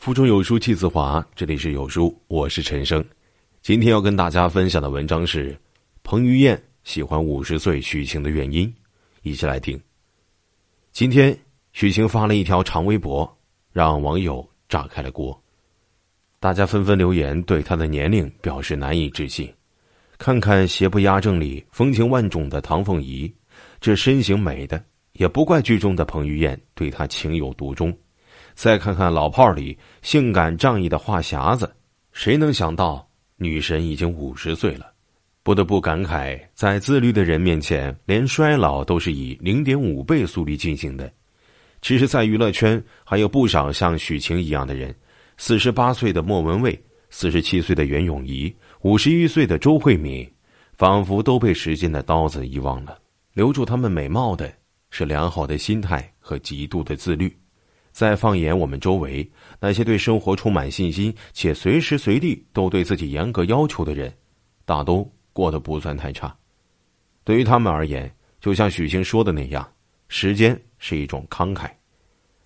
腹中有书气自华，这里是有书，我是陈生。今天要跟大家分享的文章是彭于晏喜欢五十岁许晴的原因，一起来听。今天许晴发了一条长微博，让网友炸开了锅，大家纷纷留言对她的年龄表示难以置信。看看邪不压正里风情万种的唐凤仪，这身形美的也不怪剧中的彭于晏对她情有独钟。再看看老炮儿里性感仗义的话匣子，谁能想到女神已经五十岁了？不得不感慨，在自律的人面前，连衰老都是以零点五倍速率进行的。其实，在娱乐圈还有不少像许晴一样的人：四十八岁的莫文蔚，四十七岁的袁咏仪，五十一岁的周慧敏，仿佛都被时间的刀子遗忘了。留住他们美貌的是良好的心态和极度的自律。再放眼我们周围，那些对生活充满信心且随时随地都对自己严格要求的人，大都过得不算太差。对于他们而言，就像许晴说的那样，时间是一种慷慨，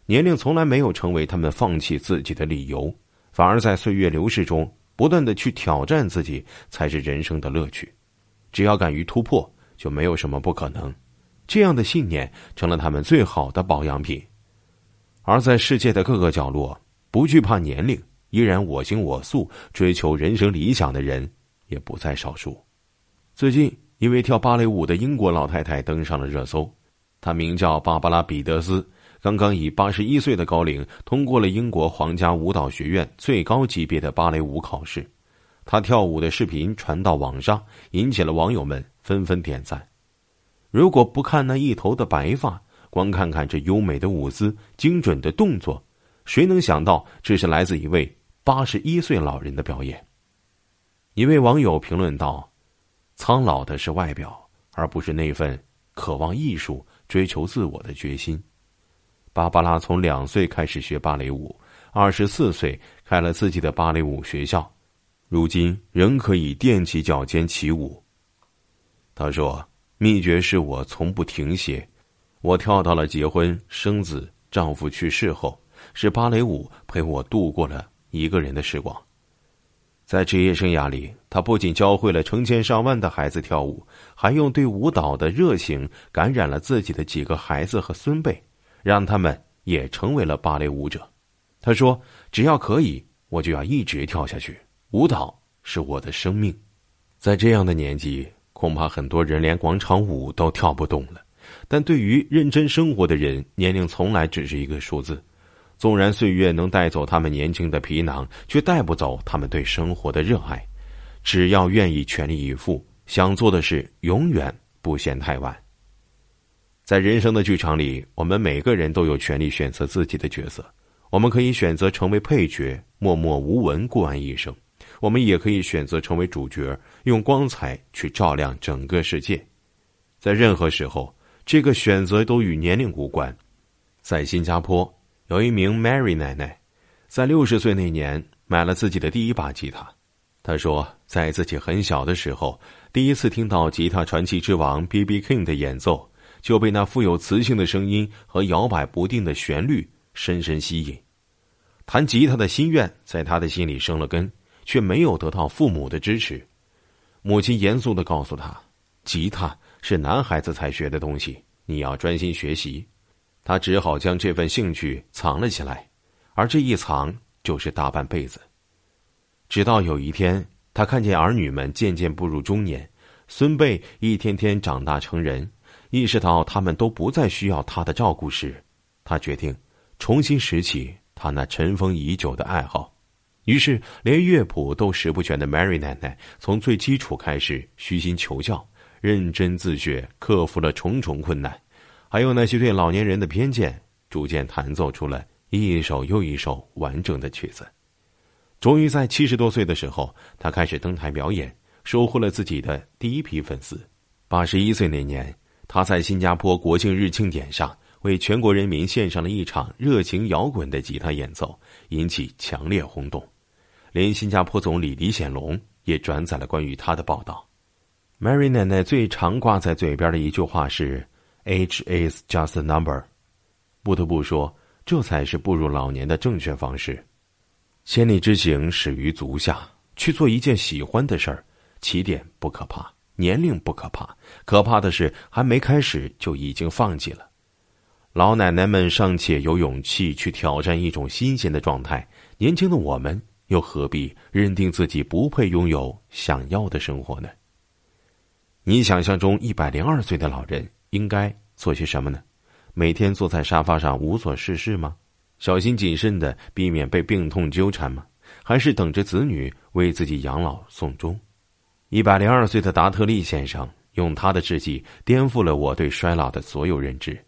年龄从来没有成为他们放弃自己的理由，反而在岁月流逝中不断的去挑战自己，才是人生的乐趣。只要敢于突破，就没有什么不可能。这样的信念成了他们最好的保养品。而在世界的各个角落，不惧怕年龄，依然我行我素，追求人生理想的人也不在少数。最近，一位跳芭蕾舞的英国老太太登上了热搜。她名叫芭芭拉·彼得斯，刚刚以八十一岁的高龄通过了英国皇家舞蹈学院最高级别的芭蕾舞考试。她跳舞的视频传到网上，引起了网友们纷纷点赞。如果不看那一头的白发，光看看这优美的舞姿、精准的动作，谁能想到这是来自一位八十一岁老人的表演？一位网友评论道：“苍老的是外表，而不是那份渴望艺术、追求自我的决心。”芭芭拉从两岁开始学芭蕾舞，二十四岁开了自己的芭蕾舞学校，如今仍可以踮起脚尖起舞。他说：“秘诀是我从不停歇。”我跳到了结婚、生子、丈夫去世后，是芭蕾舞陪我度过了一个人的时光。在职业生涯里，他不仅教会了成千上万的孩子跳舞，还用对舞蹈的热情感染了自己的几个孩子和孙辈，让他们也成为了芭蕾舞者。他说：“只要可以，我就要一直跳下去。舞蹈是我的生命。”在这样的年纪，恐怕很多人连广场舞都跳不动了。但对于认真生活的人，年龄从来只是一个数字。纵然岁月能带走他们年轻的皮囊，却带不走他们对生活的热爱。只要愿意全力以赴，想做的事永远不嫌太晚。在人生的剧场里，我们每个人都有权利选择自己的角色。我们可以选择成为配角，默默无闻过完一生；我们也可以选择成为主角，用光彩去照亮整个世界。在任何时候。这个选择都与年龄无关。在新加坡，有一名 Mary 奶奶，在六十岁那年买了自己的第一把吉他。她说，在自己很小的时候，第一次听到吉他传奇之王 B.B. King 的演奏，就被那富有磁性的声音和摇摆不定的旋律深深吸引。弹吉他的心愿在他的心里生了根，却没有得到父母的支持。母亲严肃的告诉他：“吉他。”是男孩子才学的东西，你要专心学习。他只好将这份兴趣藏了起来，而这一藏就是大半辈子。直到有一天，他看见儿女们渐渐步入中年，孙辈一天天长大成人，意识到他们都不再需要他的照顾时，他决定重新拾起他那尘封已久的爱好。于是，连乐谱都识不全的 Mary 奶奶，从最基础开始虚心求教。认真自学，克服了重重困难，还有那些对老年人的偏见，逐渐弹奏出了一首又一首完整的曲子。终于在七十多岁的时候，他开始登台表演，收获了自己的第一批粉丝。八十一岁那年，他在新加坡国庆日庆典上为全国人民献上了一场热情摇滚的吉他演奏，引起强烈轰动，连新加坡总理李显龙也转载了关于他的报道。Mary 奶奶最常挂在嘴边的一句话是 “Age is just a number”，不得不说，这才是步入老年的正确方式。千里之行，始于足下。去做一件喜欢的事儿，起点不可怕，年龄不可怕，可怕的是还没开始就已经放弃了。老奶奶们尚且有勇气去挑战一种新鲜的状态，年轻的我们又何必认定自己不配拥有想要的生活呢？你想象中一百零二岁的老人应该做些什么呢？每天坐在沙发上无所事事吗？小心谨慎的避免被病痛纠缠吗？还是等着子女为自己养老送终？一百零二岁的达特利先生用他的事迹颠覆了我对衰老的所有认知。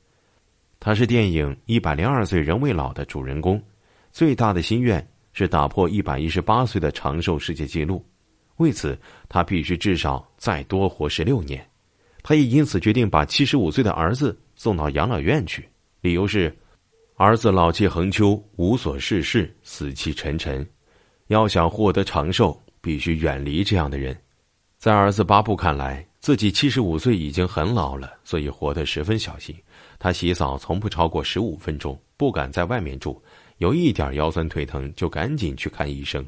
他是电影《一百零二岁仍未老》的主人公，最大的心愿是打破一百一十八岁的长寿世界纪录。为此，他必须至少再多活十六年。他也因此决定把七十五岁的儿子送到养老院去，理由是。儿子老气横秋，无所事事，死气沉沉。要想获得长寿，必须远离这样的人。在儿子巴布看来，自己七十五岁已经很老了，所以活得十分小心。他洗澡从不超过十五分钟，不敢在外面住，有一点腰酸腿疼就赶紧去看医生。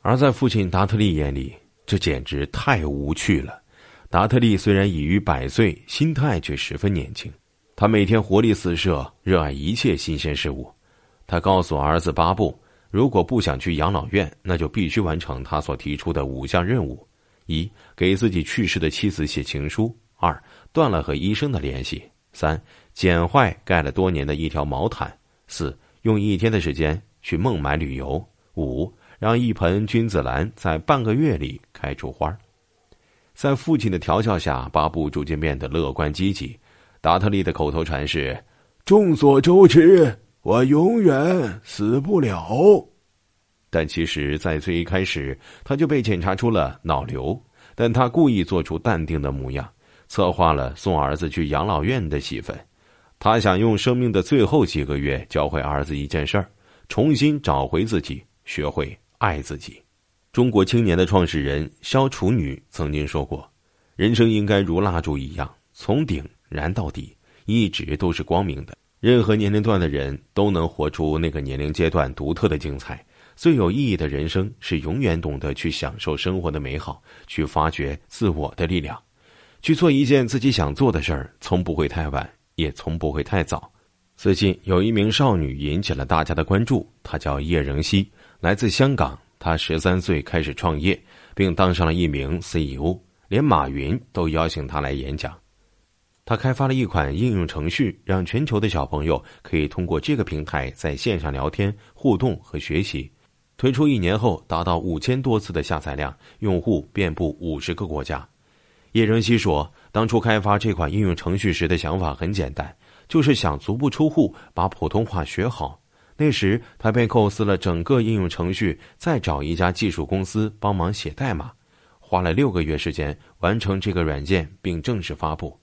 而在父亲达特利眼里，这简直太无趣了。达特利虽然已逾百岁，心态却十分年轻。他每天活力四射，热爱一切新鲜事物。他告诉儿子巴布，如果不想去养老院，那就必须完成他所提出的五项任务：一、给自己去世的妻子写情书；二、断了和医生的联系；三、剪坏盖了多年的一条毛毯；四、用一天的时间去孟买旅游；五、让一盆君子兰在半个月里开出花。在父亲的调教下，巴布逐渐变得乐观积极。达特利的口头禅是：“众所周知，我永远死不了。”但其实，在最一开始，他就被检查出了脑瘤。但他故意做出淡定的模样，策划了送儿子去养老院的戏份。他想用生命的最后几个月教会儿子一件事儿：重新找回自己，学会爱自己。中国青年的创始人肖楚女曾经说过：“人生应该如蜡烛一样，从顶。”燃到底，一直都是光明的。任何年龄段的人都能活出那个年龄阶段独特的精彩。最有意义的人生是永远懂得去享受生活的美好，去发掘自我的力量，去做一件自己想做的事儿。从不会太晚，也从不会太早。最近有一名少女引起了大家的关注，她叫叶仍希，来自香港。他十三岁开始创业，并当上了一名 CEO，连马云都邀请他来演讲。他开发了一款应用程序，让全球的小朋友可以通过这个平台在线上聊天、互动和学习。推出一年后，达到五千多次的下载量，用户遍布五十个国家。叶仁熙说：“当初开发这款应用程序时的想法很简单，就是想足不出户把普通话学好。那时他便构思了整个应用程序，再找一家技术公司帮忙写代码，花了六个月时间完成这个软件，并正式发布。”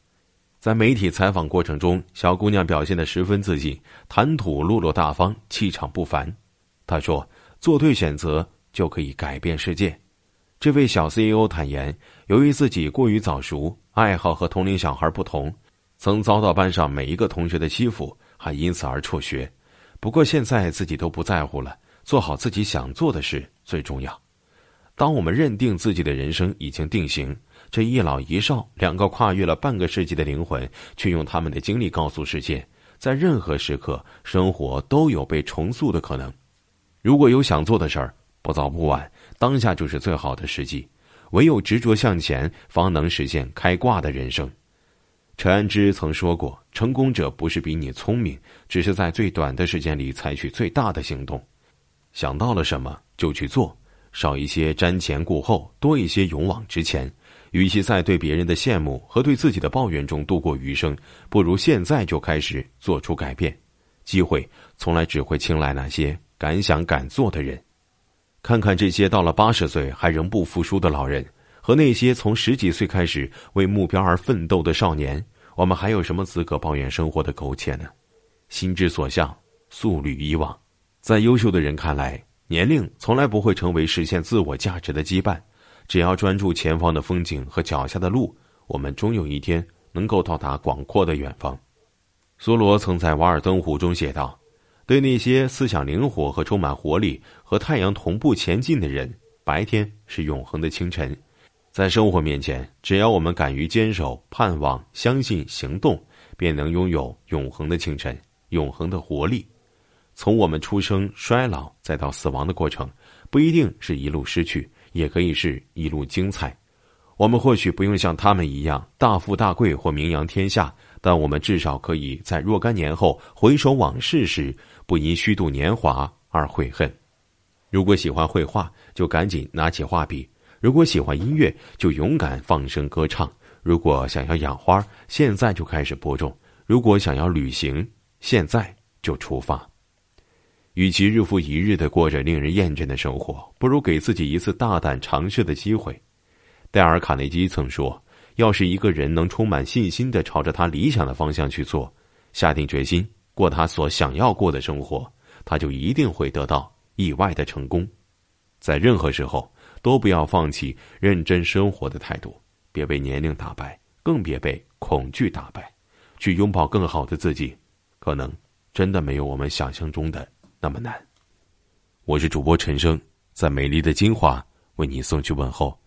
在媒体采访过程中，小姑娘表现得十分自信，谈吐落落大方，气场不凡。她说：“做对选择就可以改变世界。”这位小 CEO 坦言，由于自己过于早熟，爱好和同龄小孩不同，曾遭到班上每一个同学的欺负，还因此而辍学。不过现在自己都不在乎了，做好自己想做的事最重要。当我们认定自己的人生已经定型。这一老一少两个跨越了半个世纪的灵魂，却用他们的经历告诉世界，在任何时刻，生活都有被重塑的可能。如果有想做的事儿，不早不晚，当下就是最好的时机。唯有执着向前，方能实现开挂的人生。陈安之曾说过：“成功者不是比你聪明，只是在最短的时间里采取最大的行动。想到了什么就去做，少一些瞻前顾后，多一些勇往直前。”与其在对别人的羡慕和对自己的抱怨中度过余生，不如现在就开始做出改变。机会从来只会青睐那些敢想敢做的人。看看这些到了八十岁还仍不服输的老人，和那些从十几岁开始为目标而奋斗的少年，我们还有什么资格抱怨生活的苟且呢？心之所向，速履以往。在优秀的人看来，年龄从来不会成为实现自我价值的羁绊。只要专注前方的风景和脚下的路，我们终有一天能够到达广阔的远方。梭罗曾在《瓦尔登湖》中写道：“对那些思想灵活和充满活力、和太阳同步前进的人，白天是永恒的清晨。在生活面前，只要我们敢于坚守、盼望、相信、行动，便能拥有永恒的清晨、永恒的活力。从我们出生、衰老，再到死亡的过程，不一定是一路失去，也可以是一路精彩。我们或许不用像他们一样大富大贵或名扬天下，但我们至少可以在若干年后回首往事时，不因虚度年华而悔恨。如果喜欢绘画，就赶紧拿起画笔；如果喜欢音乐，就勇敢放声歌唱；如果想要养花，现在就开始播种；如果想要旅行，现在就出发。与其日复一日的过着令人厌倦的生活，不如给自己一次大胆尝试的机会。戴尔·卡内基曾说：“要是一个人能充满信心的朝着他理想的方向去做，下定决心过他所想要过的生活，他就一定会得到意外的成功。在任何时候，都不要放弃认真生活的态度，别被年龄打败，更别被恐惧打败，去拥抱更好的自己。可能真的没有我们想象中的那么难。”我是主播陈生，在美丽的金华为你送去问候。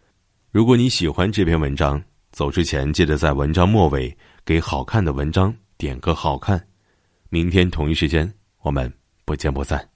如果你喜欢这篇文章，走之前记得在文章末尾给好看的文章点个好看。明天同一时间，我们不见不散。